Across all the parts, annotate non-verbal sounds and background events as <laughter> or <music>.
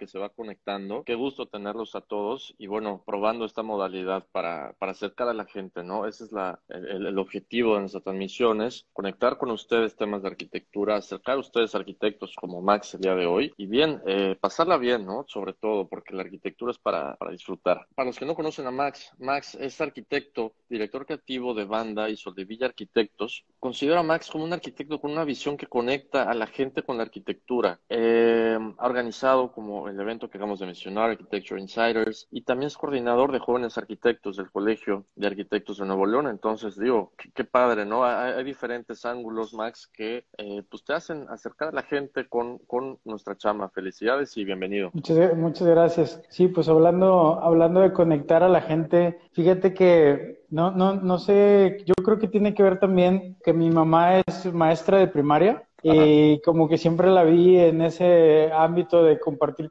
que se va conectando. Qué gusto tenerlos a todos y bueno, probando esta modalidad para, para acercar a la gente, ¿no? Ese es la, el, el objetivo de nuestras transmisiones, conectar con ustedes temas de arquitectura, acercar a ustedes arquitectos como Max el día de hoy y bien, eh, pasarla bien, ¿no? Sobre todo porque la arquitectura es para, para disfrutar. Para los que no conocen a Max, Max es arquitecto, director creativo de banda y Soldevilla Arquitectos. Considero a Max como un arquitecto con una visión que conecta a la gente con la arquitectura. Eh, ha organizado como el evento que acabamos de mencionar, Architecture Insiders, y también es coordinador de jóvenes arquitectos del Colegio de Arquitectos de Nuevo León. Entonces, digo, qué, qué padre, ¿no? Hay, hay, diferentes ángulos, Max, que eh, pues te hacen acercar a la gente con, con nuestra chama. Felicidades y bienvenido. Muchas, muchas gracias. Sí, pues hablando, hablando de conectar a la gente, fíjate que no, no, no sé, yo creo que tiene que ver también que mi mamá es maestra de primaria. Y como que siempre la vi en ese ámbito de compartir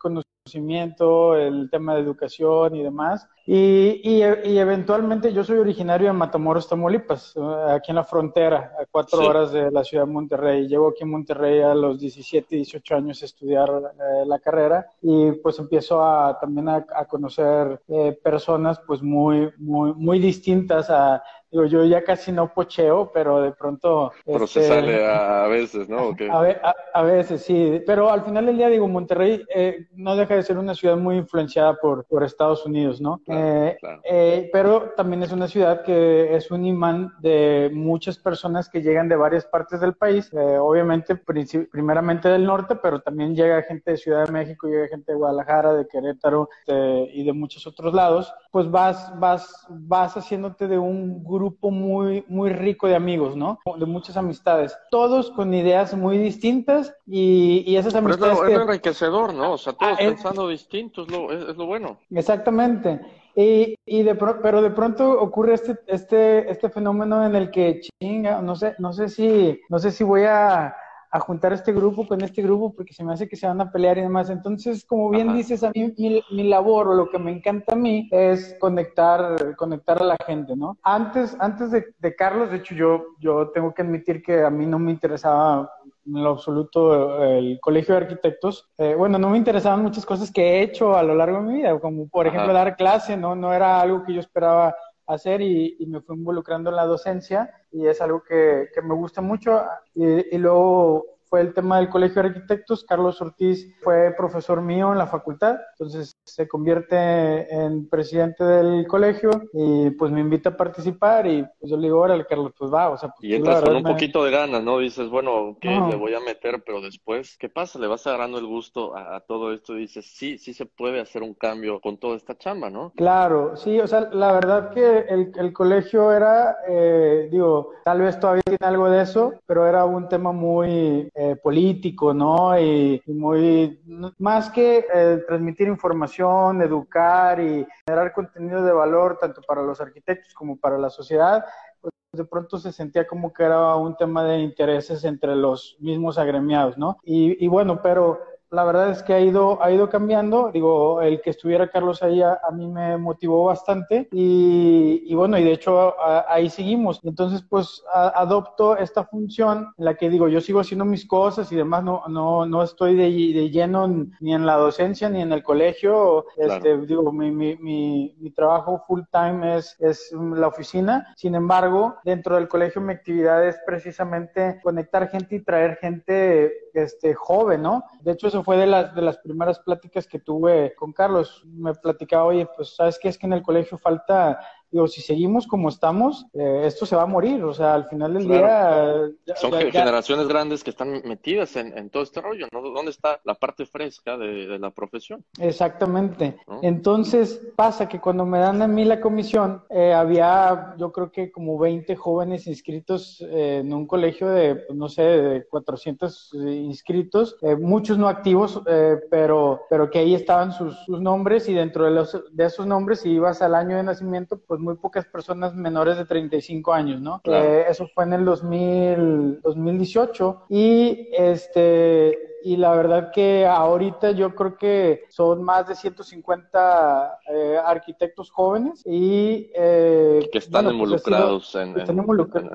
conocimiento, el tema de educación y demás. Y, y, y eventualmente yo soy originario de Matamoros, Tamaulipas, aquí en la frontera, a cuatro sí. horas de la ciudad de Monterrey. Llego aquí en Monterrey a los 17, 18 años a estudiar eh, la carrera y pues empiezo a, también a, a conocer eh, personas pues muy, muy, muy distintas a digo, yo ya casi no pocheo, pero de pronto... Pero este, se sale a, a veces, ¿no? A, a, veces, sí. Pero al final del día, digo, Monterrey eh, no deja de ser una ciudad muy influenciada por, por Estados Unidos, ¿no? Claro, eh, claro. Eh, pero también es una ciudad que es un imán de muchas personas que llegan de varias partes del país, eh, obviamente primeramente del norte, pero también llega gente de Ciudad de México, llega gente de Guadalajara, de Querétaro de, y de muchos otros lados. Pues vas, vas, vas haciéndote de un grupo muy, muy rico de amigos, ¿no? De muchas amistades. Todos con ideas muy distintas y, y esas amistades. Pero es, lo, que... es enriquecedor, ¿no? O sea, todos ah, pensando es... distintos, es lo, es, es lo bueno. Exactamente. Y, y de pro, pero de pronto ocurre este, este, este fenómeno en el que chinga, no sé, no sé si, no sé si voy a, a juntar este grupo con este grupo porque se me hace que se van a pelear y demás. Entonces, como bien Ajá. dices, a mí mi, mi, labor o lo que me encanta a mí es conectar, conectar a la gente, ¿no? Antes, antes de, de Carlos, de hecho, yo, yo tengo que admitir que a mí no me interesaba en lo absoluto el colegio de arquitectos. Eh, bueno, no me interesaban muchas cosas que he hecho a lo largo de mi vida, como por Ajá. ejemplo dar clase, ¿no? No era algo que yo esperaba hacer y, y, me fui involucrando en la docencia y es algo que, que me gusta mucho. Y, y, luego fue el tema del Colegio de Arquitectos. Carlos Ortiz fue profesor mío en la facultad, entonces se convierte en presidente del colegio y pues me invita a participar y pues yo le digo, órale Carlos, pues va, o sea, pues, y entras con un me... poquito de ganas, ¿no? Dices, bueno, ¿qué no. le voy a meter? Pero después, ¿qué pasa? Le vas agarrando el gusto a, a, todo esto y dices, sí, sí se puede hacer un cambio con toda esta chamba, ¿no? Claro, sí, o sea, la verdad que el, el colegio era, eh, digo, tal vez todavía tiene algo de eso, pero era un tema muy eh, político, ¿no? Y, muy, más que eh, transmitir información, educar y generar contenido de valor tanto para los arquitectos como para la sociedad, pues de pronto se sentía como que era un tema de intereses entre los mismos agremiados, ¿no? Y bueno, pero la verdad es que ha ido, ha ido cambiando. Digo, el que estuviera Carlos ahí a, a mí me motivó bastante y, y bueno, y de hecho a, ahí seguimos. Entonces, pues a, adopto esta función en la que digo, yo sigo haciendo mis cosas y demás, no, no, no estoy de, de lleno ni en la docencia ni en el colegio. Claro. Este, digo, mi, mi, mi, mi, trabajo full time es, es la oficina. Sin embargo, dentro del colegio mi actividad es precisamente conectar gente y traer gente este, joven, ¿no? De hecho, eso fue de las, de las primeras pláticas que tuve con Carlos. Me platicaba, oye, pues, ¿sabes qué? Es que en el colegio falta digo, si seguimos como estamos, eh, esto se va a morir. O sea, al final del día. Son generaciones grandes que están metidas en, todo este rollo, ¿no? ¿Dónde está la parte fresca de, la profesión? Exactamente. Entonces, pasa que cuando me dan a mí la comisión, eh, había, yo creo que como 20 jóvenes inscritos eh, en un colegio de, pues, no sé, de 400 inscritos, muchos no activos, pero, pero que ahí estaban sus, sus, nombres y dentro de, los, de esos nombres, si ibas al año de nacimiento, pues muy pocas personas menores de 35 años, ¿no? Eh, eso fue en el 2000, 2018 y este y la verdad que ahorita yo creo que son más de 150 eh, arquitectos jóvenes y eh, que están pues, involucrados, en,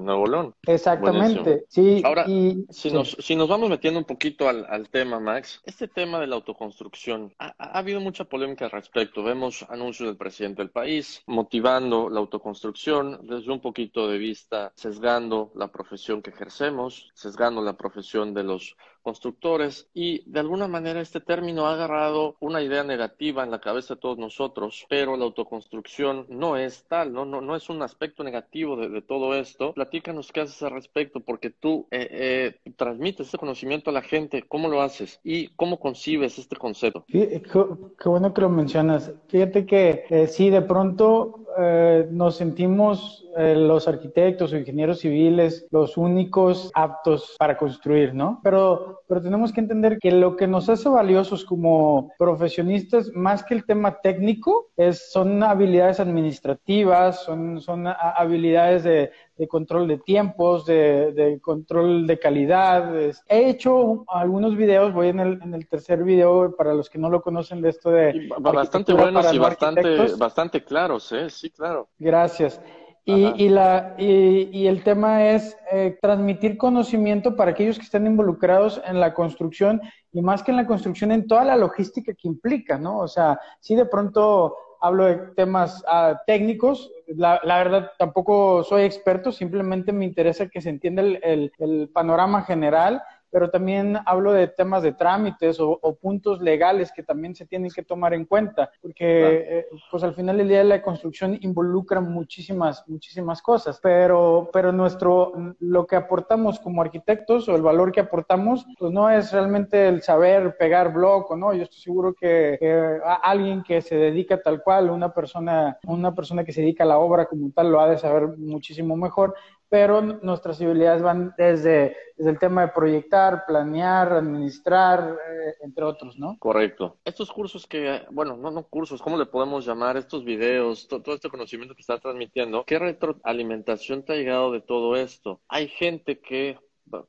Nuevo León. Exactamente, sí. Ahora, si, Nos, si nos vamos metiendo un poquito al, al tema, Max, este tema de la autoconstrucción, ha, ha, habido mucha polémica al respecto. Vemos anuncios del presidente del país motivando la autoconstrucción desde un poquito de vista, sesgando la profesión que ejercemos, sesgando la profesión de los constructores y de alguna manera este término ha agarrado una idea negativa en la cabeza de todos nosotros, pero la autoconstrucción no es tal, no, no, no es un aspecto negativo de, todo esto. Platícanos qué haces al respecto, porque tú eh, eh, transmites este conocimiento a la gente, ¿cómo lo haces y cómo concibes este concepto? qué, bueno que lo mencionas. Fíjate que eh, sí, de pronto nos sentimos los arquitectos o ingenieros civiles los únicos aptos para construir, ¿no? Pero pero, tenemos que entender que lo que nos hace valiosos como profesionistas, más que el tema técnico, es, son habilidades administrativas, son, son habilidades de, control de tiempos, de, control de calidad. He hecho algunos videos, voy en el, en el tercer video para los que no lo conocen de esto de... bastante buenos y bastante, bastante claros, ¿eh? Sí, claro. Gracias. Y, y, la, y, y, el tema es eh, transmitir conocimiento para aquellos que están involucrados en la construcción y más que en la construcción, en toda la logística que implica, ¿no? O sea, si de pronto hablo de temas ah, técnicos, la, la, verdad tampoco soy experto, simplemente me interesa que se entienda el, el, el panorama general pero también hablo de temas de trámites o, puntos legales que también se tienen que tomar en cuenta, porque eh, pues al final del día la construcción involucra muchísimas, muchísimas cosas, pero, pero nuestro, lo que aportamos como arquitectos o el valor que aportamos, pues no es realmente el saber pegar bloco, ¿no? Yo estoy seguro que, que alguien que se dedica tal cual, una persona, una persona que se dedica a la obra como tal, lo ha de saber muchísimo mejor, pero nuestras habilidades van desde, el tema de proyectar, planear, administrar, eh, entre otros, ¿no? Correcto. Estos cursos que, bueno, no, no cursos, ¿cómo le podemos llamar? Estos videos, todo este conocimiento que está transmitiendo, ¿qué retroalimentación te ha llegado de todo esto? Hay gente que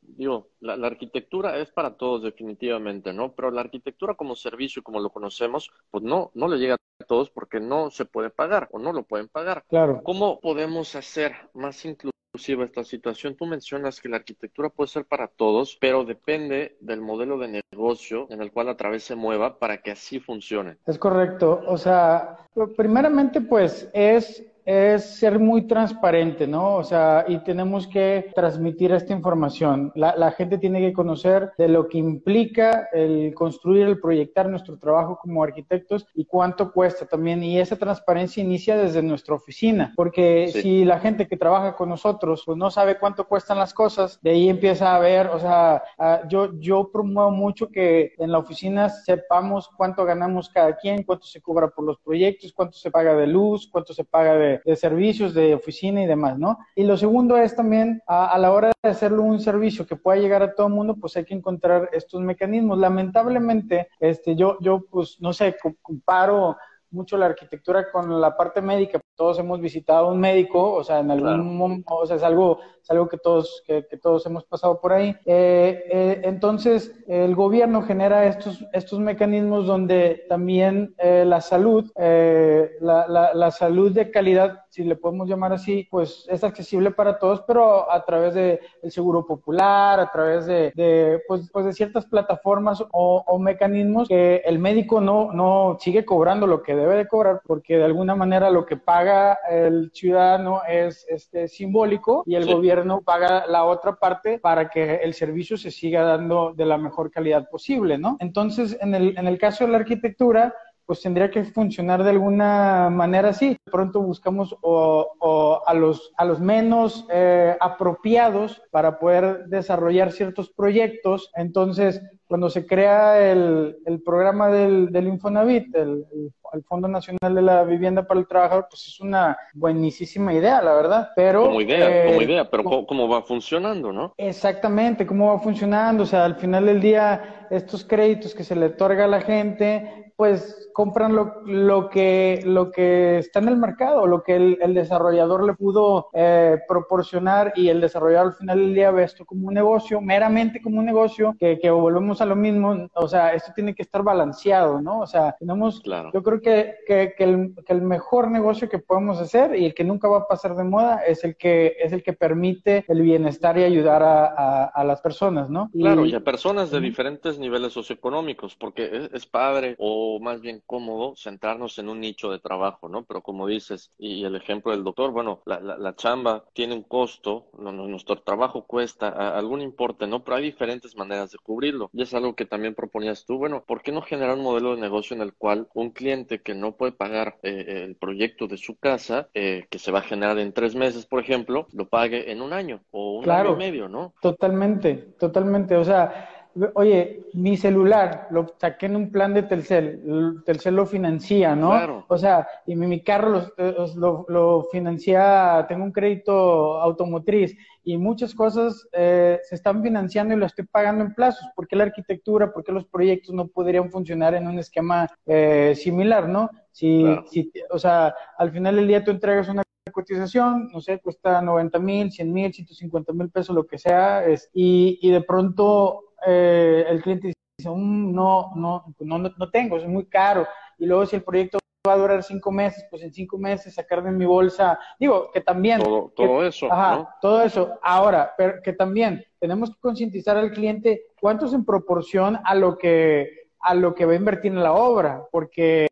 digo, la, arquitectura es para todos definitivamente, ¿no? Pero la arquitectura como servicio, como lo conocemos, pues no, no le llega a todos porque no se puede pagar o no lo pueden pagar. Claro. ¿Cómo podemos hacer más inclusivos esta situación. Tú mencionas que la arquitectura puede ser para todos, pero depende del modelo de negocio en el cual a través se mueva para que así funcione. Es correcto. O sea, primeramente pues es es ser muy transparente, ¿no? O sea, y tenemos que transmitir esta información. La, la, gente tiene que conocer de lo que implica el construir, el proyectar nuestro trabajo como arquitectos y cuánto cuesta también. Y esa transparencia inicia desde nuestra oficina, porque si la gente que trabaja con nosotros pues no sabe cuánto cuestan las cosas, de ahí empieza a ver, o sea, yo, yo promuevo mucho que en la oficina sepamos cuánto ganamos cada quien, cuánto se cobra por los proyectos, cuánto se paga de luz, cuánto se paga de de, servicios, de oficina y demás, ¿no? Y lo segundo es también a, la hora de hacerlo un servicio que pueda llegar a todo el mundo, pues hay que encontrar estos mecanismos. Lamentablemente, este, yo, yo pues, no sé, comparo mucho la arquitectura con la parte médica. Todos hemos visitado un médico, o sea, en algún momento, o sea, es algo, es algo que todos, que, todos hemos pasado por ahí. Eh, eh, entonces, el gobierno genera estos, estos mecanismos donde también eh, la salud, la, la, la, salud de calidad, si le podemos llamar así, pues es accesible para todos, pero a través del el seguro popular, a través de, de pues, pues, de ciertas plataformas o, o mecanismos que el médico no, no sigue cobrando lo que debe de cobrar, porque de alguna manera lo que paga paga el ciudadano es este, simbólico y el gobierno paga la otra parte para que el servicio se siga dando de la mejor calidad posible, ¿no? Entonces, en el, en el caso de la arquitectura, pues tendría que funcionar de alguna manera así. De pronto buscamos o, a, los, a los menos eh, apropiados para poder desarrollar ciertos proyectos. Entonces, cuando se crea el, el programa del, del Infonavit, el, el, Fondo Nacional de la Vivienda para el Trabajador, pues es una buenísima idea, la verdad. Pero, como idea, como eh, idea, pero ¿cómo, ¿cómo, va funcionando, no? Exactamente, cómo va funcionando. O sea, al final del día, estos créditos que se le otorga a la gente, pues compran lo, lo, que, lo que está en el mercado, lo que el, desarrollador le pudo eh, proporcionar y el desarrollador al final del día ve esto como un negocio, meramente como un negocio, que, que volvemos a lo mismo, o sea, esto tiene que estar balanceado, ¿no? O sea, tenemos, claro. yo creo que, que, que, el, que el mejor negocio que podemos hacer y el que nunca va a pasar de moda es el que, es el que permite el bienestar y ayudar a, a, las personas, ¿no? Claro, y, a personas de diferentes niveles socioeconómicos, porque es, es padre o más bien cómodo centrarnos en un nicho de trabajo, ¿no? Pero como dices, y el ejemplo del doctor, bueno, la, la, chamba tiene un costo, nuestro trabajo cuesta algún importe, ¿no? Pero hay diferentes maneras de cubrirlo. Y es algo que también proponías tú, bueno, ¿por qué no generar un modelo de negocio en el cual un cliente que no puede pagar eh, el proyecto de su casa, eh, que se va a generar en tres meses, por ejemplo, lo pague en un año o un año y medio, ¿no? Totalmente, totalmente. O sea, oye, mi celular lo saqué en un plan de Telcel, Telcel lo financia, ¿no? O sea, y mi, carro lo, lo, financia, tengo un crédito automotriz y muchas cosas eh, se están financiando y lo estoy pagando en plazos. ¿Por qué la arquitectura, por qué los proyectos no podrían funcionar en un esquema eh, similar, no? Si, si, o sea, al final del día tú entregas una cotización, no sé, cuesta 90 mil, 100 mil, 150 mil pesos, lo que sea, es, y, y de pronto eh, el cliente dice, mm, no, no, no, no tengo, es muy caro. Y luego si el proyecto va a durar cinco meses, pues en cinco meses sacar de mi bolsa, digo, que también... Todo, eso. Ajá, todo eso. Ahora, pero que también tenemos que concientizar al cliente cuánto es en proporción a lo que a lo que va a invertir en la obra, porque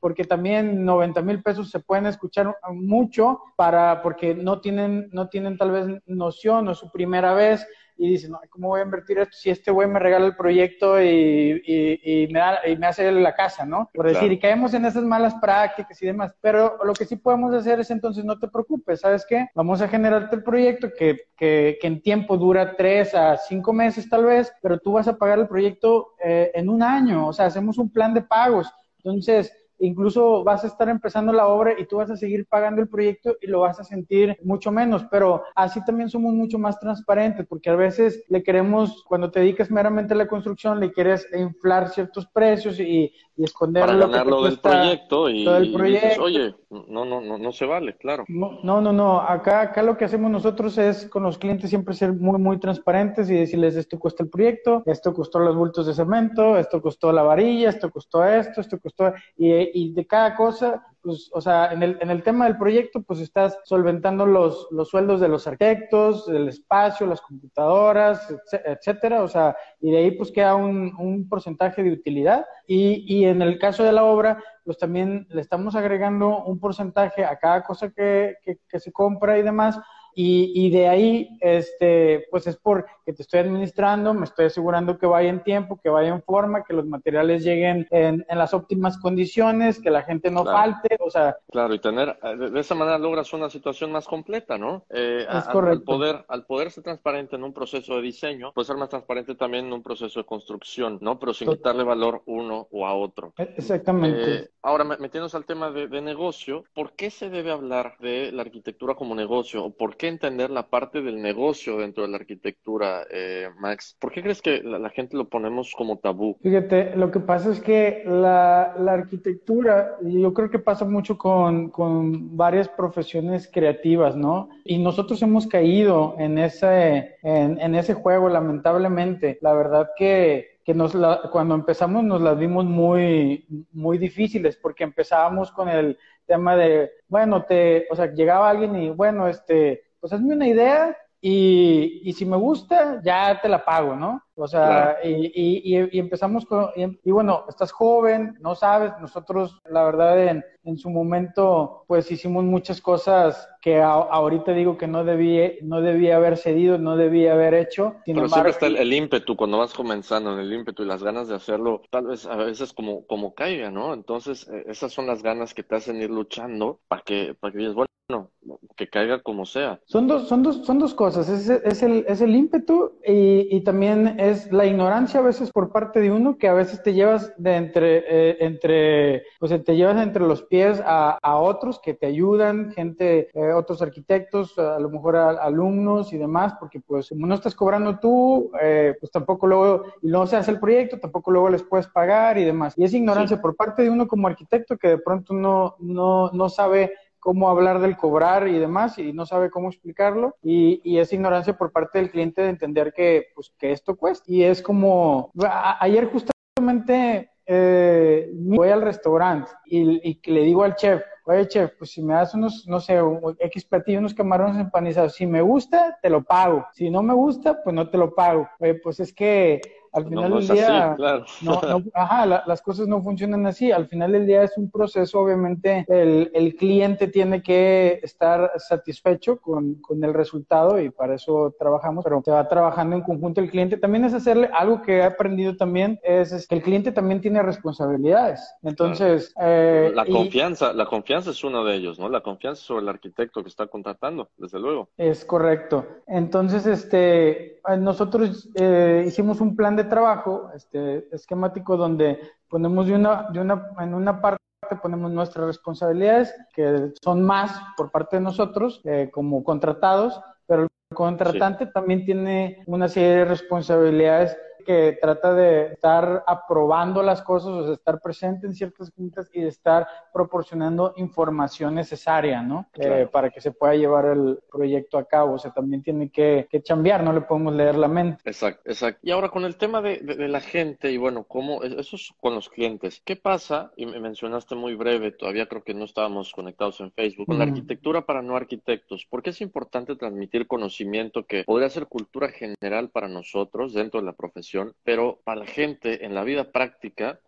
porque también 90 mil pesos se pueden escuchar mucho para porque no tienen no tienen tal vez noción o su primera vez y dice, no, ¿cómo voy a invertir esto si este güey me regala el proyecto y, y, me, da, y me hace la casa, ¿no? Por decir, y caemos en esas malas prácticas y demás. Pero lo que sí podemos hacer es entonces no te preocupes, ¿sabes qué? Vamos a generarte el proyecto que, que, que en tiempo dura tres a cinco meses tal vez, pero tú vas a pagar el proyecto eh, en un año, o sea, hacemos un plan de pagos. Entonces, incluso vas a estar empezando la obra y tú vas a seguir pagando el proyecto y lo vas a sentir mucho menos, pero así también somos mucho más transparentes porque a veces le queremos, cuando te dedicas meramente a la construcción, le quieres inflar ciertos precios y, y esconder para ganarlo del proyecto y, dices, oye, no, no, no, no se vale, claro. No, no, no, acá, acá lo que hacemos nosotros es con los clientes siempre ser muy, muy transparentes y decirles esto cuesta el proyecto, esto costó los bultos de cemento, esto costó la varilla, esto costó esto, esto costó, y, y de cada cosa pues, o sea, en el, en el tema del proyecto, pues estás solventando los, los sueldos de los arquitectos, el espacio, las computadoras, etcétera, o sea, y de ahí pues queda un, un porcentaje de utilidad. Y, y en el caso de la obra, pues también le estamos agregando un porcentaje a cada cosa que, que, que se compra y demás, y, y, de ahí, este, pues es porque te estoy administrando, me estoy asegurando que vaya en tiempo, que vaya en forma, que los materiales lleguen en, en las óptimas condiciones, que la gente no falte, o sea. Claro, y tener, de esa manera logras una situación más completa, ¿no? Eh, es correcto. Al poder, al poder ser transparente en un proceso de diseño, puede ser más transparente también en un proceso de construcción, ¿no? Pero sin quitarle valor uno o a otro. E, exactamente. Eh, ahora, metiéndonos al tema de, de negocio, ¿por qué se debe hablar de la arquitectura como negocio? ¿O por qué entender la parte del negocio dentro de la arquitectura, eh, Max? ¿Por qué crees que la, gente lo ponemos como tabú? Fíjate, lo que pasa es que la, arquitectura, yo creo que pasa mucho con, con, varias profesiones creativas, ¿no? Y nosotros hemos caído en ese, en ese juego, lamentablemente. La verdad que que nos la, cuando empezamos nos las vimos muy, muy difíciles porque empezábamos con el tema de, bueno, te, o sea, llegaba alguien y, bueno, este, pues hazme una idea y, y si me gusta, ya te la pago, ¿no? O sea, y, y, empezamos con, y, bueno, estás joven, no sabes, nosotros la verdad en, en su momento pues hicimos muchas cosas que ahorita digo que no debía, no debía haber cedido, no debía haber hecho. Pero siempre está el, ímpetu cuando vas comenzando, el ímpetu y las ganas de hacerlo, tal vez a veces como, como caiga, ¿no? Entonces eh, esas son las ganas que te hacen ir luchando para que, para que digas, bueno, no, que caiga como sea. Son dos, son dos, son dos cosas, es, es, el, es el ímpetu y, y, también es la ignorancia a veces por parte de uno que a veces te llevas de entre, eh, entre pues te llevas entre los pies a, a otros que te ayudan, gente, eh, otros arquitectos, a lo mejor alumnos y demás, porque pues como no estás cobrando tú, eh, pues tampoco luego, y no se hace el proyecto, tampoco luego les puedes pagar y demás. Y es ignorancia por parte de uno como arquitecto que de pronto no, no, no sabe cómo hablar del cobrar y demás y no sabe cómo explicarlo y, y es ignorancia por parte del cliente de entender que, pues, que esto cuesta. Y es como, ayer justamente eh, voy al restaurante y, y, le digo al chef, oye chef, pues si me das unos, no sé, X platillo, unos camarones empanizados, si me gusta, te lo pago, si no me gusta, pues no te lo pago. Oye, pues es que al final del día, no, <laughs> ajá, las cosas no funcionan así. Al final del día es un proceso, obviamente, el, el cliente tiene que estar satisfecho con, con, el resultado y para eso trabajamos, pero se va trabajando en conjunto el cliente. También es hacerle algo que he aprendido también, es, que el cliente también tiene responsabilidades. Entonces, eh, la confianza, la confianza es uno de ellos, ¿no? La confianza sobre el arquitecto que está contratando, desde luego. Es correcto. Entonces, este, nosotros eh, hicimos un plan de trabajo este, esquemático donde ponemos de una, de una, en una parte ponemos nuestras responsabilidades, que son más por parte de nosotros eh, como contratados, pero el contratante también tiene una serie de responsabilidades que trata de estar aprobando las cosas, o sea, estar presente en ciertas juntas y de estar proporcionando información necesaria, ¿no? Eh, para que se pueda llevar el proyecto a cabo. O sea, también tiene que, que chambear, no le podemos leer la mente. Exacto, exacto. Y ahora con el tema de, de, la gente y bueno, cómo, eso es con los clientes. ¿Qué pasa? Y me mencionaste muy breve, todavía creo que no estábamos conectados en Facebook, con la arquitectura para no arquitectos. ¿Por qué es importante transmitir conocimiento que podría ser cultura general para nosotros dentro de la profesión? Pero para la gente en la vida práctica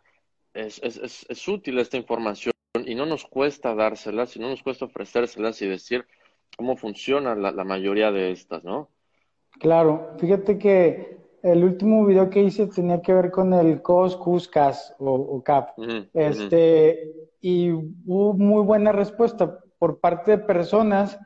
es, es, es, útil esta información y no nos cuesta dárselas y no nos cuesta ofrecérselas y decir cómo funciona la, la mayoría de estas, ¿no? Claro, fíjate que el último video que hice tenía que ver con el COS, CUSCAS o, CAP. este, Y hubo muy buena respuesta por parte de personas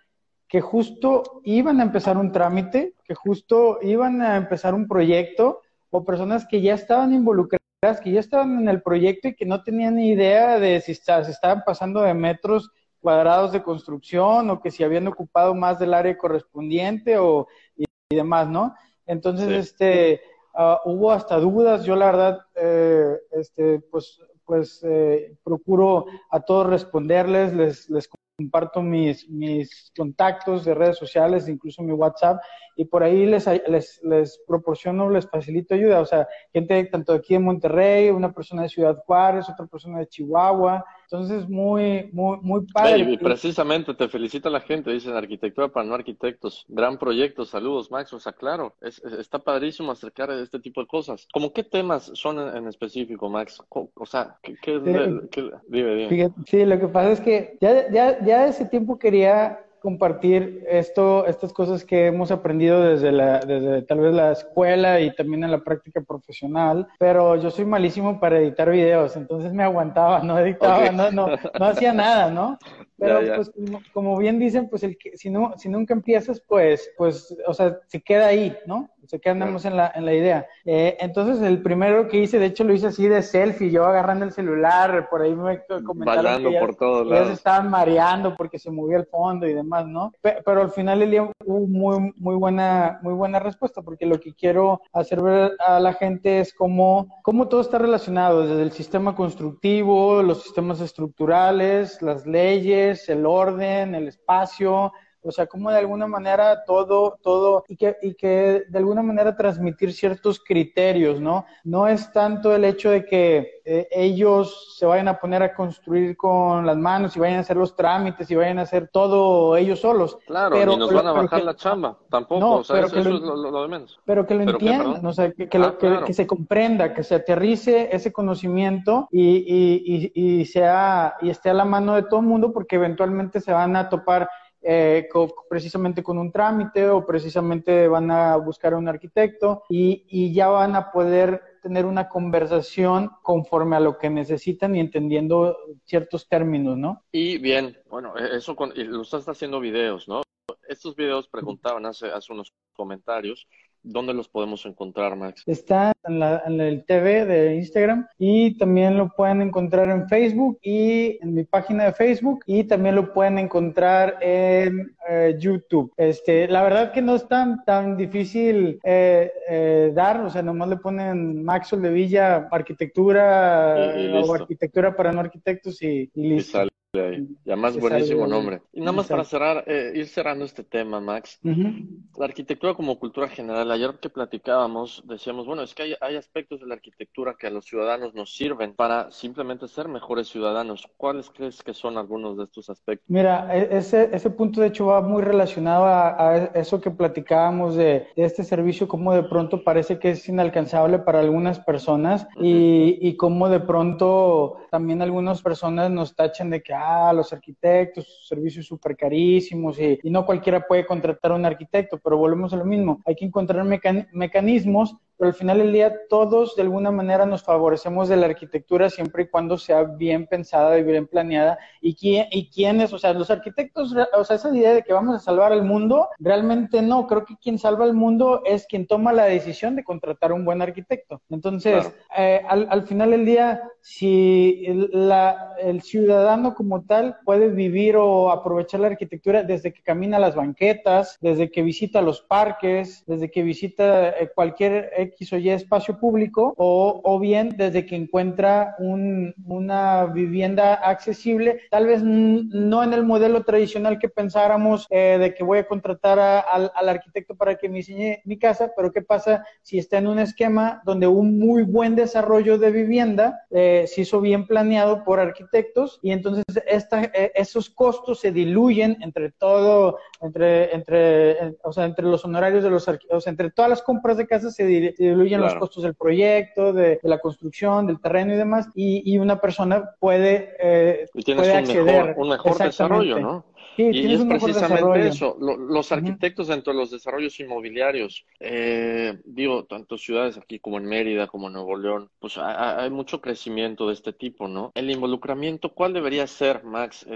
que justo iban a empezar un trámite, que justo iban a empezar un proyecto o personas que ya estaban involucradas, que ya estaban en el proyecto y que no tenían ni idea de si se estaban pasando de metros cuadrados de construcción o que si habían ocupado más del área correspondiente o y, demás, ¿no? Entonces, este, uh, hubo hasta dudas. Yo la verdad, eh, este, pues, pues eh, procuro a todos responderles, les, les comparto mis, mis contactos de redes sociales, incluso mi WhatsApp, y por ahí les, les, les proporciono, les facilito ayuda. O sea, gente tanto aquí en Monterrey, una persona de Ciudad Juárez, otra persona de Chihuahua. Entonces, muy, muy, muy padre. Y precisamente te felicita la gente, dicen arquitectura para no arquitectos. Gran proyecto, saludos, Max. O sea, claro, es, está padrísimo acercar este tipo de cosas. ¿Cómo qué temas son en, específico, Max? O sea, ¿qué, qué, dime, dime. sí, lo que pasa es que ya, ya, ya ese tiempo quería compartir esto, estas cosas que hemos aprendido desde, la, desde tal vez la escuela y también en la práctica profesional, pero yo soy malísimo para editar videos, entonces me aguantaba, <laughs> no editaba, no, no, no hacía nada, ¿no? Pero pues como, bien dicen, pues el que, si no, si nunca empiezas, pues, pues, o sea, se queda ahí, ¿no? Se queda andamos en la, en la idea. Eh, entonces el primero que hice, de hecho lo hice así de selfie, yo agarrando el celular, por ahí me comentaron que por todos lados. se estaban mareando porque se movía el fondo y demás, ¿no? Pero, al final el día hubo muy, muy buena, muy buena respuesta, porque lo que quiero hacer ver a la gente es cómo, cómo todo está relacionado, desde el sistema constructivo, los sistemas estructurales, las leyes, el orden, el espacio, o sea, cómo de alguna manera todo, todo, y que, y que de alguna manera transmitir ciertos criterios, ¿no? No es tanto el hecho de que eh, ellos se vayan a poner a construir con las manos y vayan a hacer los trámites y vayan a hacer todo ellos solos. Claro, pero, nos van a bajar la chamba, tampoco, o sea, eso, es lo, de menos. Pero que lo entiendan, o sea, que, ah, que, se comprenda, que se aterrice ese conocimiento y, y, y, y, sea, y esté a la mano de todo el mundo porque eventualmente se van a topar eh, precisamente con un trámite o precisamente van a buscar a un arquitecto y, y, ya van a poder tener una conversación conforme a lo que necesitan y entendiendo ciertos términos, ¿no? Y bien, bueno, e-, eso con, lo estás haciendo videos, ¿no? Estos videos preguntaban hace, hace unos comentarios ¿Dónde los podemos encontrar, Max? Está en, la, en, el TV de Instagram y también lo pueden encontrar en Facebook y en mi página de Facebook y también lo pueden encontrar en eh, YouTube. Este, la verdad que no es tan, tan difícil eh, eh, dar, o sea, nomás le ponen Maxwell de Villa Arquitectura o Arquitectura para no arquitectos y, listo. Ya más buenísimo nombre. Y nada más para cerrar, eh, ir cerrando este tema, Max. La arquitectura como cultura general, ayer que platicábamos, decíamos, bueno, es que hay, hay, aspectos de la arquitectura que a los ciudadanos nos sirven para simplemente ser mejores ciudadanos. ¿Cuáles crees que son algunos de estos aspectos? Mira, e, ese, ese punto de hecho va muy relacionado a, eso que platicábamos de, este servicio, como de pronto parece que es inalcanzable para algunas personas y, y cómo de pronto también algunas personas nos tachan de que ah, los arquitectos, servicios súper carísimos y, no cualquiera puede contratar a un arquitecto, pero volvemos a lo mismo, hay que encontrar mecanismos pero al final del día todos de alguna manera nos favorecemos de la arquitectura siempre y cuando sea bien pensada y bien planeada. ¿Y, quién, y quiénes? O sea, los arquitectos, o sea, esa idea de que vamos a salvar el mundo, realmente no. Creo que quien salva el mundo es quien toma la decisión de contratar un buen arquitecto. Entonces, eh, al, al, final del día, si el, la, el ciudadano como tal puede vivir o aprovechar la arquitectura desde que camina las banquetas, desde que visita los parques, desde que visita eh, cualquier X o Y espacio público o, bien desde que encuentra un, una vivienda accesible, tal vez no en el modelo tradicional que pensáramos eh, de que voy a contratar al, al arquitecto para que me diseñe mi casa, pero ¿qué pasa si está en un esquema donde un muy buen desarrollo de vivienda eh, se hizo bien planeado por arquitectos y entonces esta, eh, esos costos se diluyen entre todo, entre, entre, o sea, entre los honorarios de los arquitectos, entre todas las compras de casas se, diluyen los costos del proyecto, de, la construcción, del terreno y demás, y, y una persona puede, eh, puede acceder. un mejor desarrollo, ¿no? Y es precisamente eso, los arquitectos dentro de los desarrollos inmobiliarios, eh, digo, tanto ciudades aquí como en Mérida, como en Nuevo León, pues hay, mucho crecimiento de este tipo, ¿no? El involucramiento, ¿cuál debería ser, Max?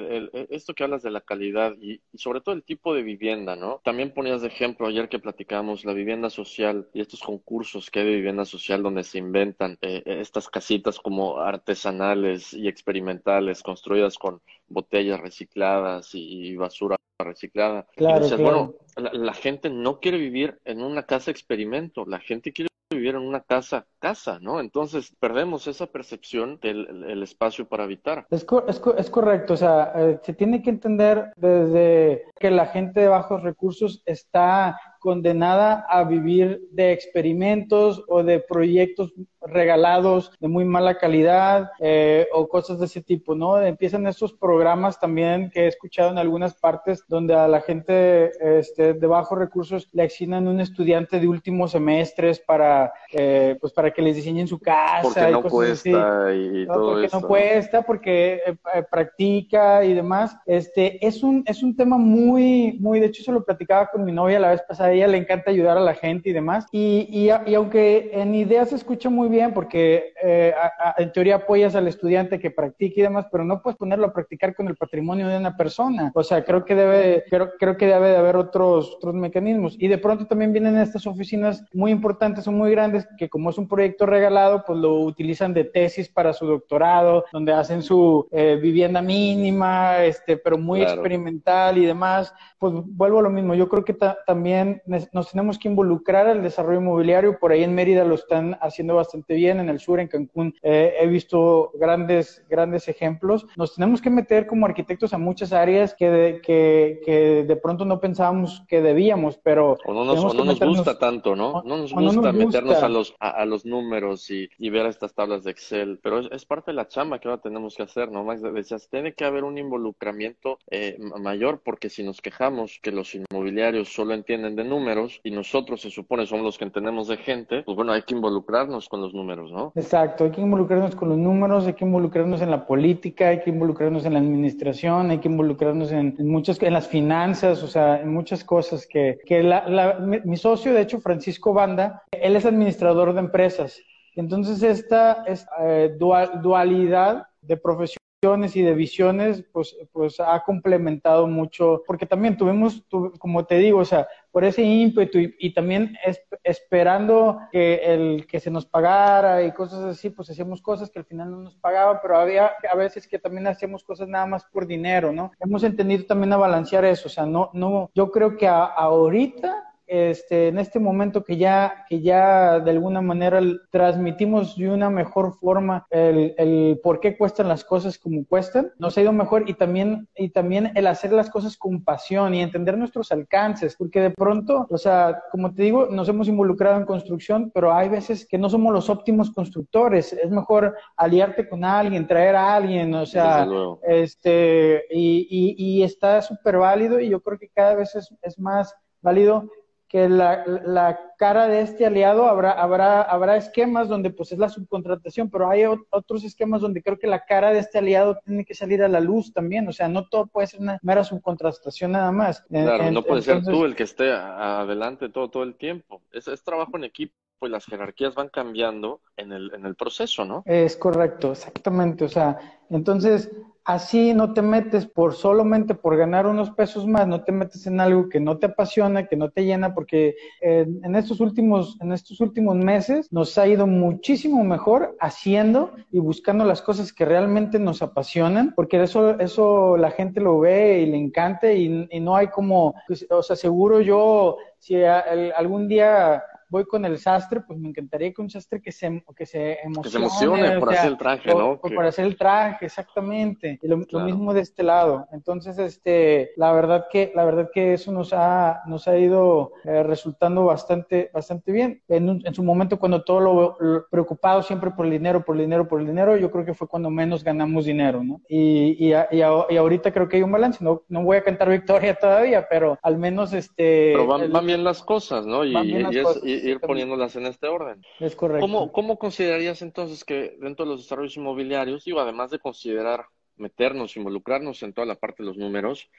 esto que hablas de la calidad y, sobre todo el tipo de vivienda, ¿no? También ponías de ejemplo ayer que platicamos la vivienda social y estos concursos que hay de vivienda social donde se inventan eh, estas casitas como artesanales y experimentales construidas con botellas recicladas y, basura reciclada. Claro, bueno, la, gente no quiere vivir en una casa experimento, la gente quiere vivir en una casa, casa, ¿no? Entonces perdemos esa percepción del espacio para habitar. Es, es, es correcto, o sea, eh, se tiene que entender desde que la gente de bajos recursos está condenada a vivir de experimentos o de proyectos regalados de muy mala calidad eh, o cosas de ese tipo, ¿no? Empiezan estos programas también que he escuchado en algunas partes donde a la gente este, de bajos recursos le asignan un estudiante de últimos semestres para, eh, pues para que les diseñen su casa. Porque no cuesta y todo porque no cuesta, porque eh, practica y demás. Este, es un, es un tema muy, muy, de hecho se lo platicaba con mi novia la vez pasada ella le encanta ayudar a la gente y demás. Y, y, y aunque en ideas se escucha muy bien, porque eh, en teoría apoyas al estudiante que practique y demás, pero no puedes ponerlo a practicar con el patrimonio de una persona. O sea, creo que debe, creo, creo que debe de haber otros, otros mecanismos. Y de pronto también vienen estas oficinas muy importantes o muy grandes que como es un proyecto regalado, pues lo utilizan de tesis para su doctorado, donde hacen su eh, vivienda mínima, este, pero muy experimental y demás. Pues vuelvo a lo mismo. Yo creo que también nos tenemos que involucrar al desarrollo inmobiliario. Por ahí en Mérida lo están haciendo bastante bien, en el sur, en Cancún, eh, he visto grandes, grandes ejemplos. Nos tenemos que meter como arquitectos a muchas áreas que de, que, que de pronto no pensábamos que debíamos, pero... O no nos, no nos gusta tanto, ¿no? No nos gusta meternos a los, a, los números y, y, ver estas tablas de Excel, pero es, parte de la chamba que ahora tenemos que hacer, ¿no? Max decías, tiene que haber un involucramiento eh, mayor porque si nos quejamos que los inmobiliarios solo entienden de números y nosotros se supone somos los que entendemos de gente, pues bueno, hay que involucrarnos con los números, ¿no? Exacto, hay que involucrarnos con los números, hay que involucrarnos en la política, hay que involucrarnos en la administración, hay que involucrarnos en, muchas, en las finanzas, o sea, en muchas cosas que, que la, mi, socio, de hecho, Francisco Banda, él es administrador de empresas. Entonces, esta, eh, dualidad de profesión y de visiones, pues, pues ha complementado mucho, porque también tuvimos, como te digo, o sea, por ese ímpetu y, también esperando que el que se nos pagara y cosas así, pues hacíamos cosas que al final no nos pagaban, pero había a veces que también hacíamos cosas nada más por dinero, ¿no? Hemos entendido también a balancear eso, o sea, no, no, yo creo que ahorita este, en este momento que ya, que ya de alguna manera transmitimos de una mejor forma el, el, por qué cuestan las cosas como cuestan, nos ha ido mejor y también, y también el hacer las cosas con pasión y entender nuestros alcances, porque de pronto, o sea, como te digo, nos hemos involucrado en construcción, pero hay veces que no somos los óptimos constructores, es mejor aliarte con alguien, traer a alguien, o sea, este, y, y, y está súper válido y yo creo que cada vez es, es más válido que la, la, cara de este aliado habrá, habrá, habrá esquemas donde pues es la subcontratación, pero hay otros esquemas donde creo que la cara de este aliado tiene que salir a la luz también, o sea, no todo puede ser una mera subcontratación nada más. Claro, no puede ser tú el que esté adelante todo, todo el tiempo, es, es trabajo en equipo pues las jerarquías van cambiando en el, en el proceso, ¿no? Es correcto, exactamente. O sea, entonces así no te metes por solamente por ganar unos pesos más, no te metes en algo que no te apasiona, que no te llena, porque en estos últimos, en estos últimos meses nos ha ido muchísimo mejor haciendo y buscando las cosas que realmente nos apasionan, porque eso, eso la gente lo ve y le encanta y, no hay como, pues, o sea, seguro yo, si algún día voy con el sastre, pues me encantaría que un sastre que se, que se emocione. Que se emocione por hacer el traje, ¿no? Por, hacer el traje, exactamente. Y lo, mismo de este lado. Entonces, este, la verdad que, la verdad que eso nos ha, nos ha ido eh, resultando bastante, bastante bien. En, en, su momento, cuando todo lo, preocupado siempre por el dinero, por el dinero, por el dinero, yo creo que fue cuando menos ganamos dinero, ¿no? Y, y, y, ahorita creo que hay un balance. No, no voy a cantar victoria <laughs> todavía, pero al menos este. Pero van, bien las cosas, ¿no? Y, es, ir poniéndolas en este orden. Es correcto. ¿Cómo, ¿Cómo considerarías entonces que dentro de los desarrollos inmobiliarios, digo, además de considerar meternos, involucrarnos en toda la parte de los números,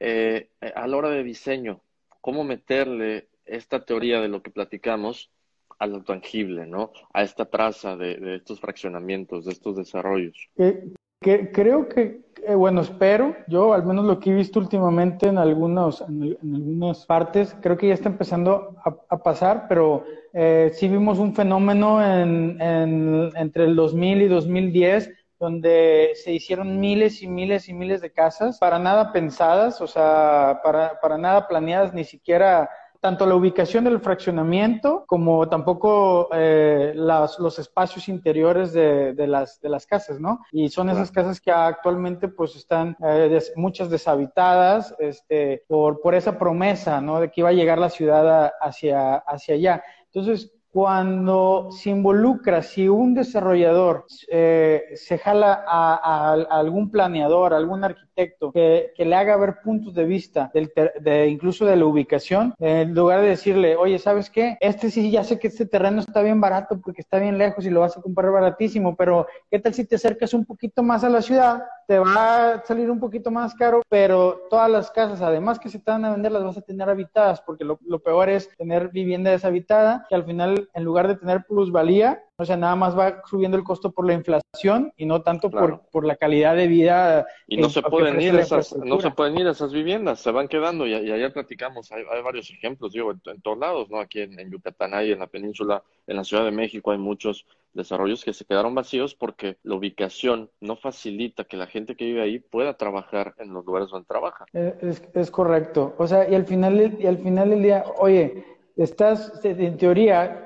eh, a la hora de diseño, cómo meterle esta teoría de lo que platicamos a lo tangible, ¿no? A esta traza de, estos fraccionamientos, de estos desarrollos. Eh, que, creo que, eh, bueno, espero, yo al menos lo que he visto últimamente en, algunos, en, algunas partes, creo que ya está empezando a, pasar, pero eh, sí vimos un fenómeno en, entre el 2000 y 2010 donde se hicieron miles y miles y miles de casas, para nada pensadas, o sea, para, para nada planeadas, ni siquiera tanto la ubicación del fraccionamiento como tampoco eh, los espacios interiores de, las, de las casas, ¿no? Y son esas casas que actualmente pues están eh, muchas deshabitadas este, por, por esa promesa, ¿no? De que iba a llegar la ciudad hacia, hacia allá. Entonces, cuando se involucra, si un desarrollador eh, se jala a, algún planeador, a algún arquitecto que, le haga ver puntos de vista, de, incluso de la ubicación, en lugar de decirle, oye, ¿sabes qué? Este sí, ya sé que este terreno está bien barato porque está bien lejos y lo vas a comprar baratísimo, pero ¿qué tal si te acercas un poquito más a la ciudad? Te va a salir un poquito más caro, pero todas las casas, además que se te van a vender, las vas a tener habitadas, porque lo, lo peor es tener vivienda deshabitada, que al final en lugar de tener plusvalía, O sea, nada más va subiendo el costo por la inflación y no tanto por, por la calidad de vida. Y no se pueden ir esas, no se pueden ir esas viviendas, se van quedando y, allá platicamos, hay, varios ejemplos, digo, en, todos lados, ¿no? Aquí en, en Yucatán hay, en la península, en la Ciudad de México hay muchos desarrollos que se quedaron vacíos porque la ubicación no facilita que la gente que vive ahí pueda trabajar en los lugares donde trabaja. Eh, es, es correcto. O sea, y al final, y al final del día, oye, estás, en teoría,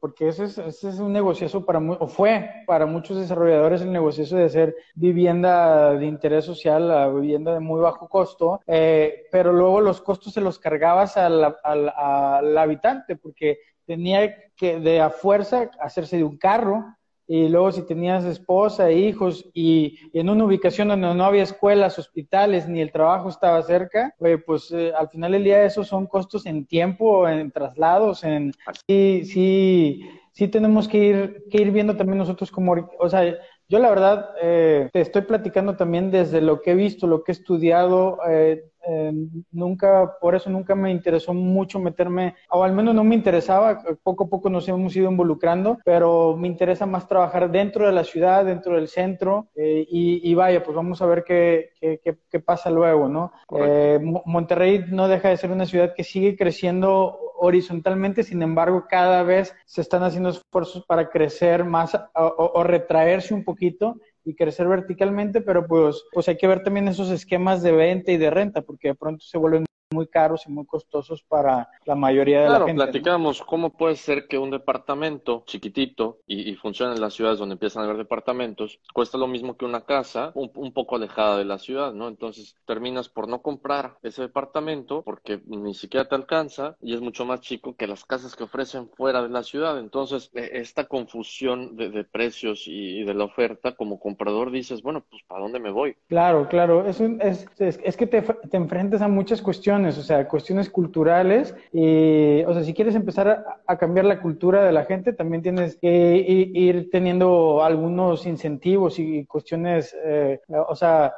porque ese es, ese es un negociazo para, o fue para muchos desarrolladores el negociazo de hacer vivienda de interés social, vivienda de muy bajo costo, eh, pero luego los costos se los cargabas al, al, al habitante, porque tenía que de a fuerza hacerse de un carro, y luego si tenías esposa e hijos y, en una ubicación donde no había escuelas, hospitales, ni el trabajo estaba cerca, pues eh, al final del día esos son costos en tiempo, en traslados, en... Sí, sí, sí tenemos que ir, que ir viendo también nosotros como, o sea, yo la verdad eh, te estoy platicando también desde lo que he visto, lo que he estudiado, eh, eh, nunca, por eso nunca me interesó mucho meterme, o al menos no me interesaba, poco a poco nos hemos ido involucrando, pero me interesa más trabajar dentro de la ciudad, dentro del centro, y, vaya, pues vamos a ver qué, qué, qué, pasa luego, ¿no? Monterrey no deja de ser una ciudad que sigue creciendo horizontalmente, sin embargo, cada vez se están haciendo esfuerzos para crecer más o, retraerse un poquito y crecer verticalmente, pero pues, pues hay que ver también esos esquemas de venta y de renta, porque de pronto se vuelven muy caros y muy costosos para la mayoría de la gente. Claro, platicamos cómo puede ser que un departamento chiquitito y, funciona en las ciudades donde empiezan a haber departamentos, cuesta lo mismo que una casa un, poco alejada de la ciudad, ¿no? Entonces terminas por no comprar ese departamento porque ni siquiera te alcanza y es mucho más chico que las casas que ofrecen fuera de la ciudad. Entonces, e, esta confusión de, precios y, de la oferta, como comprador dices, bueno, pues ¿para dónde me voy? Claro, claro, es, es, es, que te, te enfrentas a muchas cuestiones o sea, cuestiones culturales. Y, o sea, si quieres empezar a, cambiar la cultura de la gente, también tienes que ir, teniendo algunos incentivos y cuestiones, eh, o sea,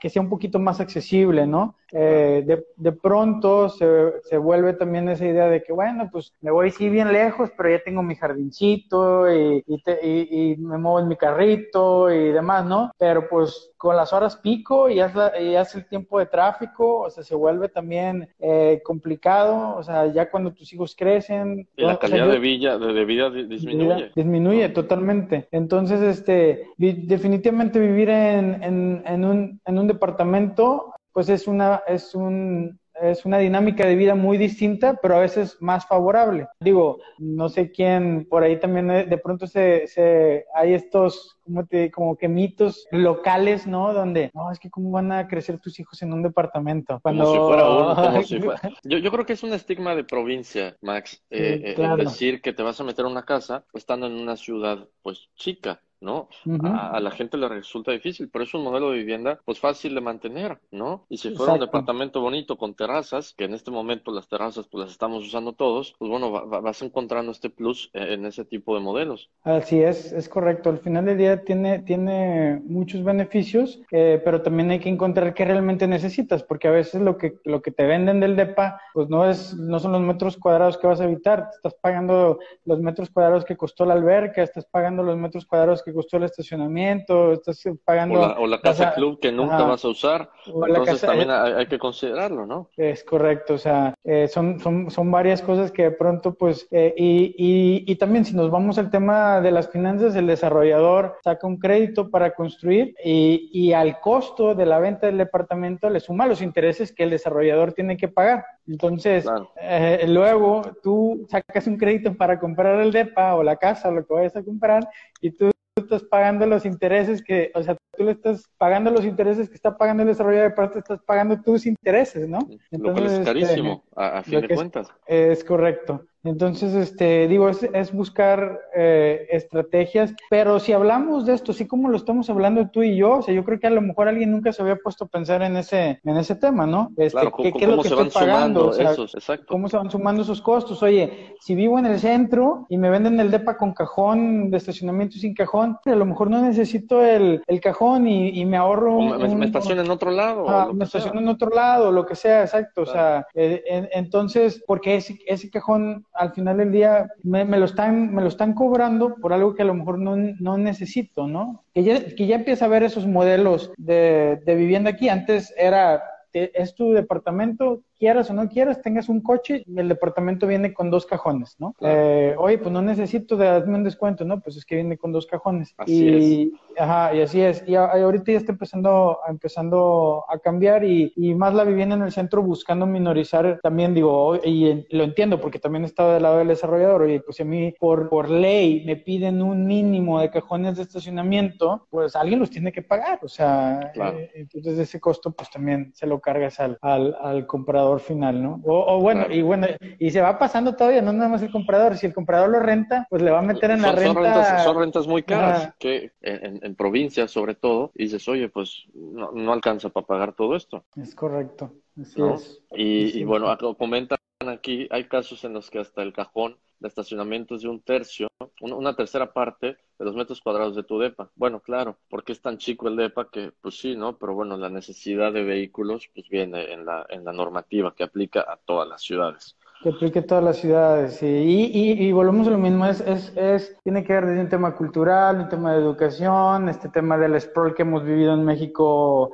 que sea un poquito más accesible, ¿no? Eh, de, de, pronto se, se, vuelve también esa idea de que, bueno, pues me voy sí bien lejos, pero ya tengo mi jardincito y, y, y, me muevo en mi carrito y demás, ¿no? Pero pues con las horas pico y hace, y el tiempo de tráfico, o sea, se vuelve también eh, complicado, o sea, ya cuando tus hijos crecen... Y la calidad de, vida, de, vida disminuye. disminuye totalmente. Entonces, este, definitivamente vivir en, en, en, un, en un departamento pues es una, es un, es una dinámica de vida muy distinta, pero a veces más favorable. Digo, no sé quién, por ahí también de pronto se, se hay estos, como, te, como que mitos locales, ¿no? Donde, no, es que cómo van a crecer tus hijos en un departamento. Cuando... Como si fuera uno, como <laughs> si fuera... Yo, yo creo que es un estigma de provincia, Max, eh, eh decir que te vas a meter a una casa estando en una ciudad, pues, chica. ¿No? a, la gente le resulta difícil, pero es un modelo de vivienda pues fácil de mantener, ¿no? Y si fuera un departamento bonito con terrazas, que en este momento las terrazas pues las estamos usando todos, pues bueno, vas encontrando este plus en ese tipo de modelos. Así es, es correcto. Al final del día tiene, tiene muchos beneficios, eh, pero también hay que encontrar qué realmente necesitas, porque a veces lo que, lo que te venden del DEPA, pues no es, no son los metros cuadrados que vas a evitar, estás pagando los metros cuadrados que costó la alberca, estás pagando los metros cuadrados que costó el estacionamiento, estás pagando... O la, casa, club que nunca vas a usar, entonces también hay, que considerarlo, ¿no? Es correcto, o sea, eh, son, son, son varias cosas que de pronto, pues, eh, y, y, y también si nos vamos al tema de las finanzas, el desarrollador saca un crédito para construir y, y al costo de la venta del departamento le suma los intereses que el desarrollador tiene que pagar. Entonces, eh, luego tú sacas un crédito para comprar el DEPA o la casa o lo que vayas a comprar y tú estás pagando los intereses que, o sea, tú le estás pagando los intereses que está pagando el desarrollo de parte, estás pagando tus intereses, ¿no? Entonces, es carísimo, a, fin de cuentas. es correcto. Entonces, este, digo, es, es buscar eh, estrategias, pero si hablamos de esto, así como lo estamos hablando tú y yo, o sea, yo creo que a lo mejor alguien nunca se había puesto a pensar en ese, en ese tema, ¿no? Este, claro, ¿qué, ¿qué es lo que estoy pagando? O sea, esos, exacto. ¿Cómo se van sumando esos costos? Oye, si vivo en el centro y me venden el DEPA con cajón de estacionamiento sin cajón, a lo mejor no necesito el, el cajón y, y, me ahorro. Un, me, estaciono en otro lado. Ah, me estaciono en otro lado, lo que sea, exacto. O sea, eh, en, entonces, porque ese, ese cajón al final del día me, lo están, me lo están cobrando por algo que a lo mejor no, no necesito, ¿no? Que ya, que empieza a ver esos modelos de, de vivienda aquí. Antes era es tu departamento, quieras o no quieras, tengas un coche y el departamento viene con dos cajones, ¿no? Eh, oye, pues no necesito darme un descuento, ¿no? Pues es que viene con dos cajones. Así y, es. Ajá, y así es. Y, ahorita ya está empezando, empezando a cambiar y, y, más la vivienda en el centro buscando minorizar también, digo, y lo entiendo porque también he estado del lado del desarrollador, oye, pues a mí por, por ley me piden un mínimo de cajones de estacionamiento, pues alguien los tiene que pagar, o sea, eh, entonces ese costo pues también se lo cargas al, al, al comprador final, ¿no? O, bueno, y bueno, y se va pasando todavía, no nada más el comprador, si el comprador lo renta, pues le va a meter en la renta. Son rentas, son rentas muy caras, que en, en, provincias sobre todo, y dices, oye, pues no, no alcanza para pagar todo esto. Es correcto, así es. Y, y bueno, comentan aquí, hay casos en los que hasta el cajón de estacionamiento es de un tercio, una tercera parte de los metros cuadrados de tu DEPA. Bueno, claro, porque es tan chico el DEPA que, pues sí, ¿no? Pero bueno, la necesidad de vehículos, pues viene en la, en la normativa que aplica a todas las ciudades. Que aplique a todas las ciudades, sí. Y, y, y volvemos a lo mismo, es, es, es, tiene que ver desde un tema cultural, un tema de educación, este tema del sprawl que hemos vivido en México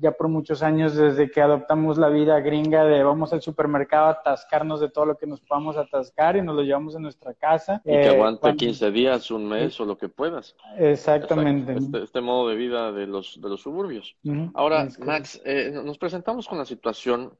ya por muchos años desde que adoptamos la vida gringa de vamos al supermercado a atascarnos de todo lo que nos podamos atascar y nos lo llevamos a nuestra casa. Y que eh, aguante 15 días, un mes o lo que puedas. Exactamente. Este, este, modo de vida de los, de los suburbios. Ahora, Max, eh, nos presentamos con la situación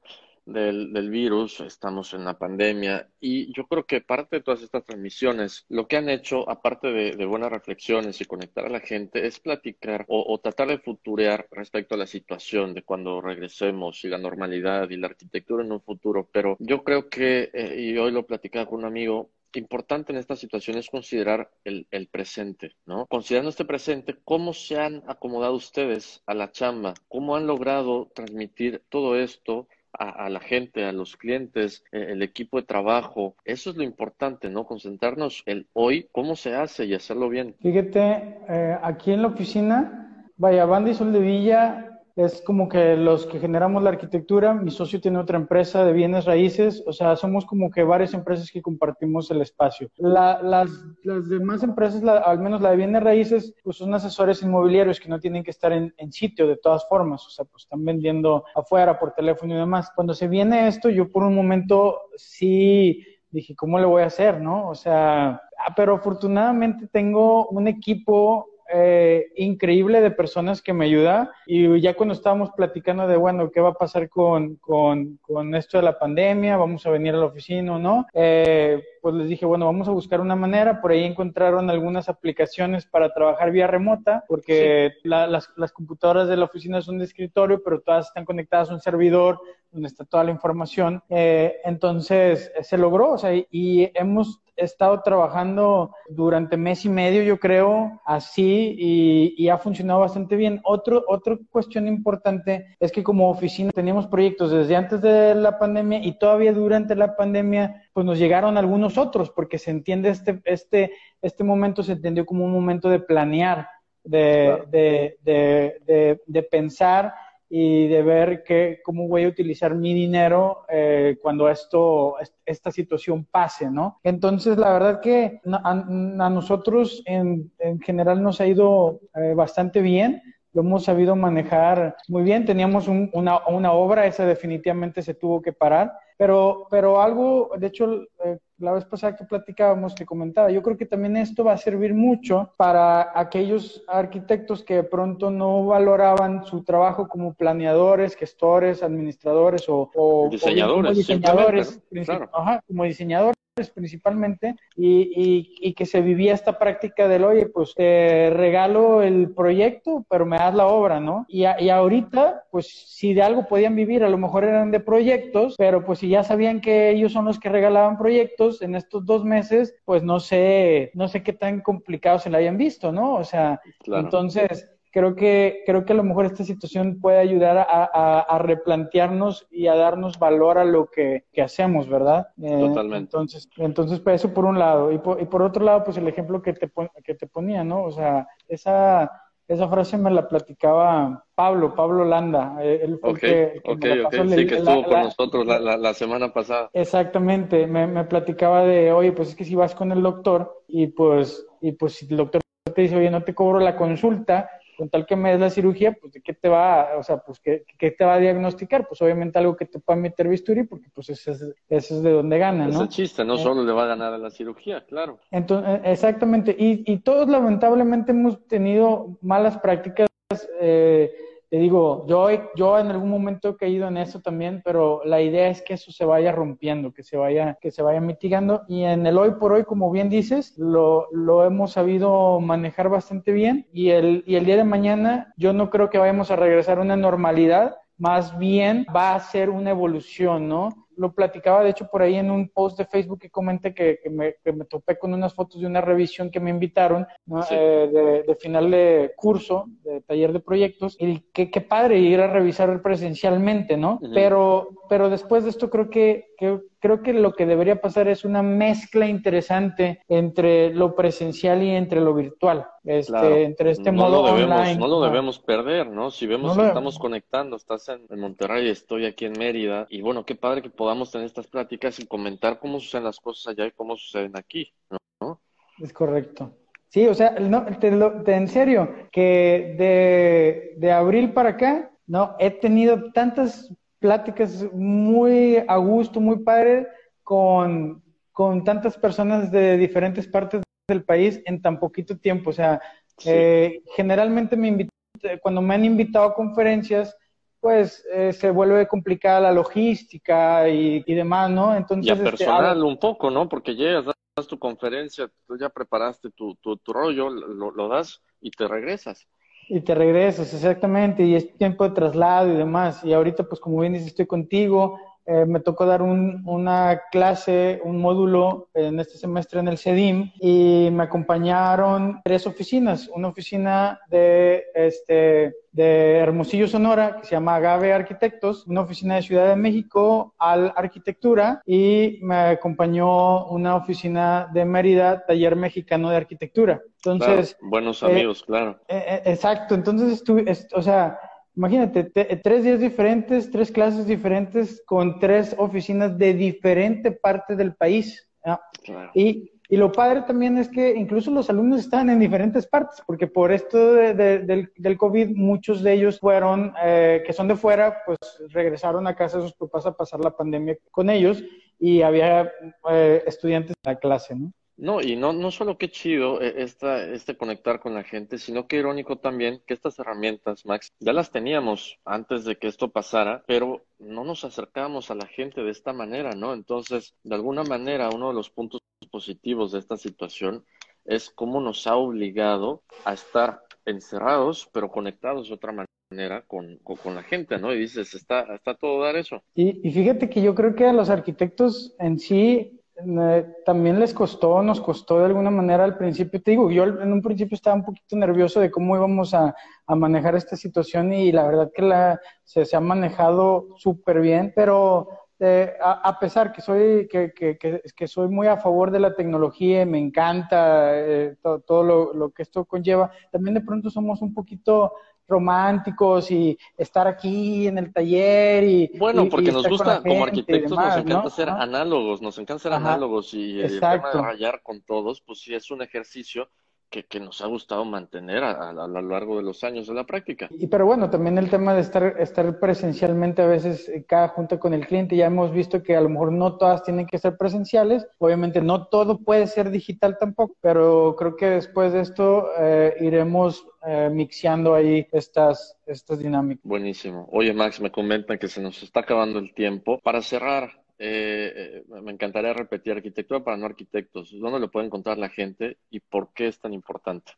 del, virus, estamos en la pandemia y yo creo que parte de todas estas transmisiones, lo que han hecho, aparte de, buenas reflexiones y conectar a la gente, es platicar o, tratar de futurear respecto a la situación de cuando regresemos y la normalidad y la arquitectura en un futuro. Pero yo creo que, eh, y hoy lo platicaba con un amigo, importante en esta situación es considerar el, el, presente, ¿no? Considerando este presente, ¿cómo se han acomodado ustedes a la chamba? ¿Cómo han logrado transmitir todo esto a, la gente, a los clientes, eh, el equipo de trabajo. Eso es lo importante, ¿no? Concentrarnos el hoy, cómo se hace y hacerlo bien. Fíjate, eh, aquí en la oficina, vaya, Banda de Villa es como que los que generamos la arquitectura, mi socio tiene otra empresa de bienes raíces, o sea, somos como que varias empresas que compartimos el espacio. las, las, demás empresas, al menos la de bienes raíces, pues son asesores inmobiliarios que no tienen que estar en, en, sitio de todas formas, o sea, pues están vendiendo afuera por teléfono y demás. Cuando se viene esto, yo por un momento sí dije, ¿cómo le voy a hacer, no? O sea, ah, pero afortunadamente tengo un equipo eh, increíble de personas que me ayuda y ya cuando estábamos platicando de, bueno, ¿qué va a pasar con, con, con esto de la pandemia? ¿Vamos a venir a la oficina o no? Eh, pues les dije, bueno, vamos a buscar una manera. Por ahí encontraron algunas aplicaciones para trabajar vía remota, porque las, las, computadoras de la oficina son de escritorio, pero todas están conectadas a un servidor donde está toda la información. Eh, entonces, se logró, o sea, y hemos estado trabajando durante mes y medio, yo creo, así, y, y ha funcionado bastante bien. Otro, otra cuestión importante es que como oficina teníamos proyectos desde antes de la pandemia y todavía durante la pandemia pues nos llegaron algunos otros, porque se entiende este, este, este momento, se entendió como un momento de planear, de, de, de, de, pensar y de ver que, cómo voy a utilizar mi dinero eh, cuando esto, esta situación pase, ¿no? Entonces, la verdad que a, nosotros en, en, general nos ha ido eh, bastante bien lo hemos sabido manejar muy bien. Teníamos una, una, obra, esa definitivamente se tuvo que parar, pero, pero algo, de hecho, eh, la vez pasada que platicábamos, que comentaba, yo creo que también esto va a servir mucho para aquellos arquitectos que de pronto no valoraban su trabajo como planeadores, gestores, administradores o, diseñadores, diseñadores, ajá, como diseñadores principalmente y, y, que se vivía esta práctica del, oye, pues te regalo el proyecto, pero me das la obra, ¿no? Y, y ahorita, pues si de algo podían vivir, a lo mejor eran de proyectos, pero pues si ya sabían que ellos son los que regalaban proyectos en estos dos meses, pues no sé, no sé qué tan complicado se la hayan visto, ¿no? O sea, entonces creo que, creo que a lo mejor esta situación puede ayudar a, a, replantearnos y a darnos valor a lo que, que hacemos, ¿verdad? Eh, Totalmente. Entonces, entonces, pues eso por un lado. Y por, y por otro lado, pues el ejemplo que te, que te ponía, ¿no? O sea, esa esa frase me la platicaba Pablo, Pablo Landa. Eh, él fue que, sí, que estuvo con nosotros la, la, semana pasada. Exactamente, me, me, platicaba de, oye, pues es que si vas con el doctor y pues, y pues si el doctor te dice, oye, no te cobro la consulta, con tal que me des la cirugía, pues de qué te va, o sea, pues qué, te va a diagnosticar, pues obviamente algo que te pueda meter bisturí, porque pues ese es, ese es de donde gana, ¿no? Es el chiste, no eh, solo le va a ganar a la cirugía, claro. Entonces, eh, exactamente, y, y todos lamentablemente hemos tenido malas prácticas eh, te digo, yo, yo en algún momento he caído en eso también, pero la idea es que eso se vaya rompiendo, que se vaya, que se vaya mitigando. Y en el hoy por hoy, como bien dices, lo, lo hemos sabido manejar bastante bien. Y el, y el día de mañana, yo no creo que vayamos a regresar a una normalidad, más bien va a ser una evolución, ¿no? lo platicaba de hecho por ahí en un post de Facebook que comenté que, me, topé con unas fotos de una revisión que me invitaron eh, de, final de curso, de taller de proyectos, y qué, qué padre ir a revisar presencialmente, ¿no? pero, pero después de esto creo que, que creo que lo que debería pasar es una mezcla interesante entre lo presencial y entre lo virtual, este, entre este modo online. No lo debemos perder, ¿no? Si vemos que estamos conectando, estás en, Monterrey, estoy aquí en Mérida, y bueno, qué padre que podamos tener estas pláticas y comentar cómo suceden las cosas allá y cómo suceden aquí, ¿no? Es correcto. Sí, o sea, no, te, en serio, que de, de abril para acá, no, he tenido tantas pláticas muy a gusto, muy padre, con, con tantas personas de diferentes partes del país en tan poquito tiempo. O sea, eh, generalmente me cuando me han invitado a conferencias, pues eh, se vuelve complicada la logística y, demás, ¿no? Entonces, y a este, personal un poco, ¿no? Porque llegas, das tu conferencia, tú ya preparaste tu, tu, rollo, lo, lo das y te regresas. Y te regresas, exactamente, y es tiempo de traslado y demás. Y ahorita, pues como bien dices, estoy contigo, eh, me tocó dar un, una clase, un módulo en este semestre en el CEDIM y me acompañaron tres oficinas. Una oficina de, este, de Hermosillo, Sonora, que se llama Agave Arquitectos, una oficina de Ciudad de México, Al Arquitectura, y me acompañó una oficina de Mérida, Taller Mexicano de Arquitectura. Entonces. buenos amigos, eh, claro. Eh, exacto, entonces estuve, o sea, Imagínate, tres días diferentes, tres clases diferentes con tres oficinas de diferente parte del país. Y, y, lo padre también es que incluso los alumnos están en diferentes partes, porque por esto del, del, COVID, muchos de ellos fueron, eh, que son de fuera, pues regresaron a casa de sus papás a pasar la pandemia con ellos y había eh, estudiantes en la clase, ¿no? No, y no, no solo qué chido eh, esta, este conectar con la gente, sino qué irónico también que estas herramientas, Max, ya las teníamos antes de que esto pasara, pero no nos acercábamos a la gente de esta manera, ¿no? Entonces, de alguna manera, uno de los puntos positivos de esta situación es cómo nos ha obligado a estar encerrados, pero conectados de otra manera con, con, la gente, ¿no? Y dices, está, está todo dar eso. Y, y fíjate que yo creo que a los arquitectos en sí también les costó, nos costó de alguna manera al principio. Te digo, yo en un principio estaba un poquito nervioso de cómo íbamos a, manejar esta situación y la verdad que la, se, ha manejado súper bien, pero eh, a, pesar que soy, que, que, que, soy muy a favor de la tecnología y me encanta eh, todo, lo, lo, que esto conlleva, también de pronto somos un poquito románticos y estar aquí en el taller y bueno porque nos gusta como arquitectos nos encanta ser análogos nos encanta ser análogos y el tema de rayar con todos pues sí es un ejercicio que, nos ha gustado mantener a, lo largo de los años de la práctica. Y pero bueno, también el tema de estar, estar presencialmente a veces cada junta con el cliente, ya hemos visto que a lo mejor no todas tienen que ser presenciales, obviamente no todo puede ser digital tampoco, pero creo que después de esto eh, iremos eh, mixeando ahí estas, estas dinámicas. Buenísimo. Oye Max, me comentan que se nos está acabando el tiempo. Para cerrar, eh, eh, me encantaría repetir arquitectura para no arquitectos. ¿Dónde lo puede encontrar la gente y por qué es tan importante?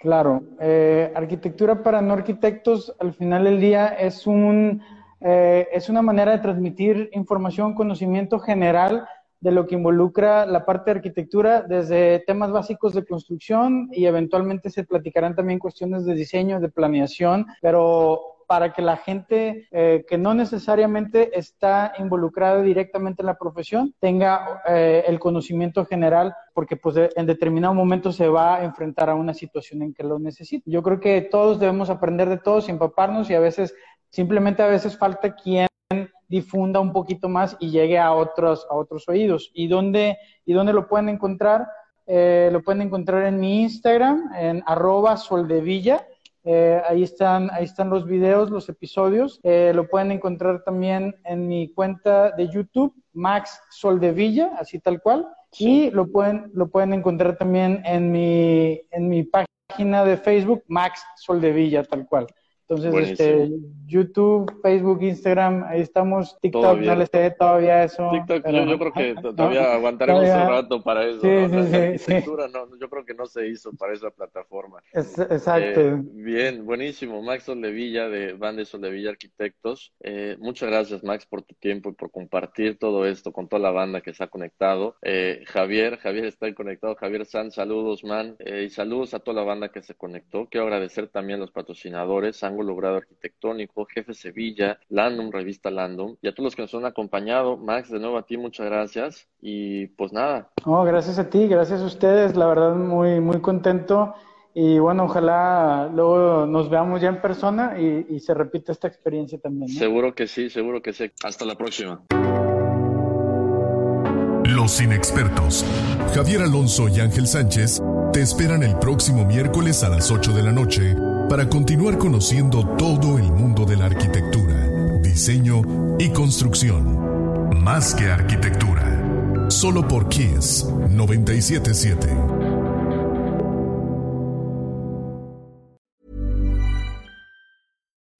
Claro, eh, arquitectura para no arquitectos al final del día es un es una manera de transmitir información, conocimiento general de lo que involucra la parte de arquitectura, desde temas básicos de construcción y eventualmente se platicarán también cuestiones de diseño, de planeación, pero para que la gente eh, que no necesariamente está involucrada directamente en la profesión tenga eh, el conocimiento general porque pues en determinado momento se va a enfrentar a una situación en que lo necesita. Yo creo que todos debemos aprender de todos empaparnos y a veces simplemente a veces falta quien difunda un poquito más y llegue a otros a otros oídos. ¿Y dónde y dónde lo pueden encontrar? Eh, lo pueden encontrar en mi Instagram en arroba soldevilla eh, ahí, están, ahí están los videos, los episodios. Eh, lo pueden encontrar también en mi cuenta de YouTube, Max Soldevilla, así tal cual. Y lo pueden, lo pueden encontrar también en mi, en mi página de Facebook, Max Soldevilla, tal cual. Entonces, este, YouTube, Facebook, Instagram, ahí estamos. TikTok, no le sé todavía eso. TikTok, yo, creo que <laughs> todavía aguantaremos un rato para eso. Sí, sí, ¿no? yo creo que no se hizo para esa plataforma. exacto. Eh, bien, buenísimo. Max Soldevilla de Bande Soldevilla Arquitectos. Eh, muchas gracias, Max, por tu tiempo y por compartir todo esto con toda la banda que se ha conectado. Eh, Javier, Javier está conectado. Javier San, saludos, man. y saludos a toda la banda que se conectó. Quiero agradecer también a los patrocinadores. Logrado Arquitectónico, Jefe Sevilla, Landum, Revista Landum, y a todos los que nos han acompañado. Max, de nuevo a ti, muchas gracias. Y pues nada. No, gracias a ti, gracias a ustedes, la verdad muy, muy contento. Y bueno, ojalá luego nos veamos ya en persona y, se repita esta experiencia también. Seguro que sí, seguro que sí. Hasta la próxima. Los inexpertos, Javier Alonso y Ángel Sánchez, te esperan el próximo miércoles a las 8 de la noche para continuar conociendo todo el mundo de la arquitectura, diseño y construcción. Más que arquitectura. Solo por Kiss 977.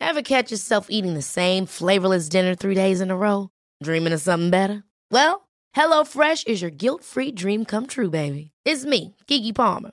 Ever catch yourself eating the same flavorless dinner three days in a row? Dreaming of something better? Well, HelloFresh is your guilt-free dream come true, baby. It's me, Kiki Palmer.